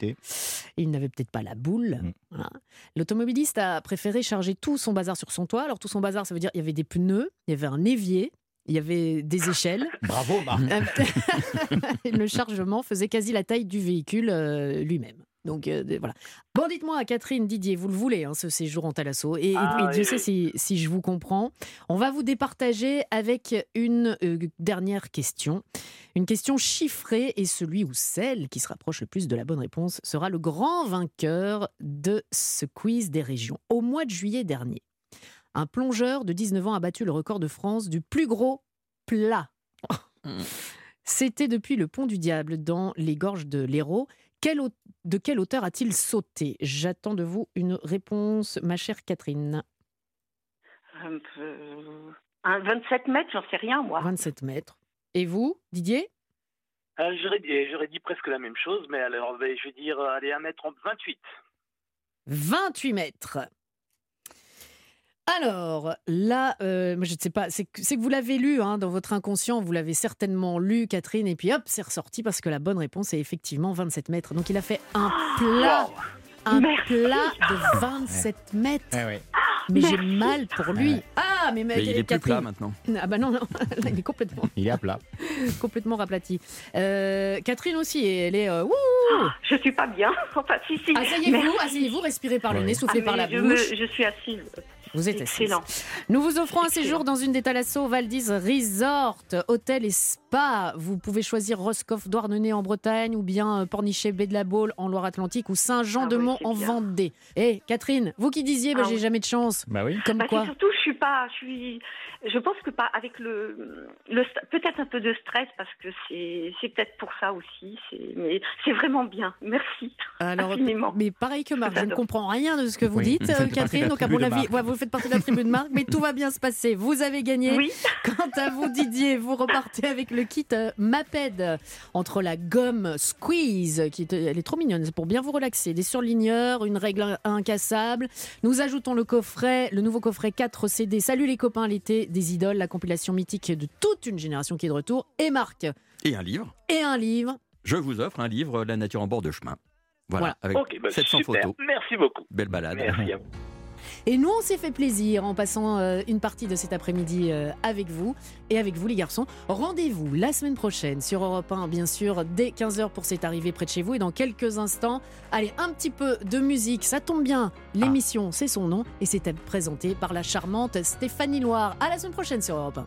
Il n'avait peut-être pas la boule. Mm. Voilà. L'automobiliste a préféré charger tout son bazar sur son toit. Alors, tout son bazar, ça veut dire il y avait des pneus, il y avait un évier, il y avait des échelles. Bravo, Marc. Euh, le chargement faisait quasi la taille du véhicule euh, lui-même. Donc euh, voilà. Bon, dites-moi, Catherine, Didier, vous le voulez, hein, ce séjour en Thalasso. Et, Ah, et Dieu sait si, si je vous comprends. On va vous départager avec une euh, dernière question. Une question chiffrée et celui ou celle qui se rapproche le plus de la bonne réponse sera le grand vainqueur de ce quiz des régions. Au mois de juillet dernier, un plongeur de 19 ans a battu le record de France du plus gros plat. C'était depuis le pont du Diable dans les gorges de l'Hérault. De quelle hauteur a-t-il sauté? J'attends de vous une réponse, ma chère Catherine. Un, peu- un 27 mètres, j'en sais rien, moi. 27 mètres. Et vous, Didier? Euh, J'aurais dit, j'aurais dit presque la même chose, mais alors ben, je vais dire, euh, allez, 1m28. 28 mètres. Alors, là, euh, moi, je ne sais pas, c'est que, vous l'avez lu hein, dans votre inconscient, vous l'avez certainement lu, Catherine, et puis hop, c'est ressorti parce que la bonne réponse est effectivement 27 mètres. Donc, il a fait un plat, un plat de 27 mètres. Mais j'ai mal pour lui. Ouais. Ah, mais, Mais il est plus Catherine- plat maintenant. Ah bah non, non, là, il est complètement, Il est à plat. complètement raplati. Euh, Catherine aussi, elle est... euh, wouh Je suis pas bien. Enfin, si, si. Asseyez-vous, asseyez-vous, respirez par le nez, soufflez Ah, par la je me- bouche. je suis assise. Vous êtes assise. Excellent. Nous vous offrons un séjour dans une des Thalasso Valdis Resort, hôtel et spa. Vous pouvez choisir Roscoff Douarnenez en Bretagne ou bien euh, Pornichet Baie de la Baule en Loire-Atlantique ou Saint-Jean-de-Mont en Vendée. Eh, Catherine, vous qui disiez, bah, Ah j'ai oui. jamais de chance. Bah oui. Comme Bah, quoi surtout, je suis pas, je suis, je pense que pas avec le, peut-être un peu de stress parce que c'est, peut-être pour ça aussi. C'est, mais c'est vraiment bien. Merci. Alors, infiniment. mais pareil que Marc, je ne comprends rien de ce que vous Oui, dites, euh, Catherine. Donc, à mon avis, ouais, vous faites partie de la tribu de Marc, mais tout va bien se passer. Vous avez gagné. Oui. Quant à vous, Didier, vous repartez avec le kit euh, Maped entre la gomme Squeeze, qui est, elle est trop mignonne, c'est pour bien vous relaxer, des surligneurs, une règle incassable. Nous ajoutons le coffret, le nouveau coffret 4 CD. Salut les copains, l'été des idoles, la compilation mythique de toute une génération qui est de retour. Et Marc, Et un livre. et un livre. Je vous offre un livre, La nature en bord de chemin. Voilà, Voilà. avec Ok, bah, 700 super. photos. Merci beaucoup. Belle balade. Merci à vous. Et nous, on s'est fait plaisir en passant euh, une partie de cet après-midi euh, avec vous et avec vous, les garçons. Rendez-vous la semaine prochaine sur Europe 1, bien sûr, dès 15h pour cette arrivée près de chez vous. Et dans quelques instants, allez, un petit peu de musique. Ça tombe bien. L'émission, c'est son nom et c'est présenté par la charmante Stéphanie Loire. À la semaine prochaine sur Europe 1.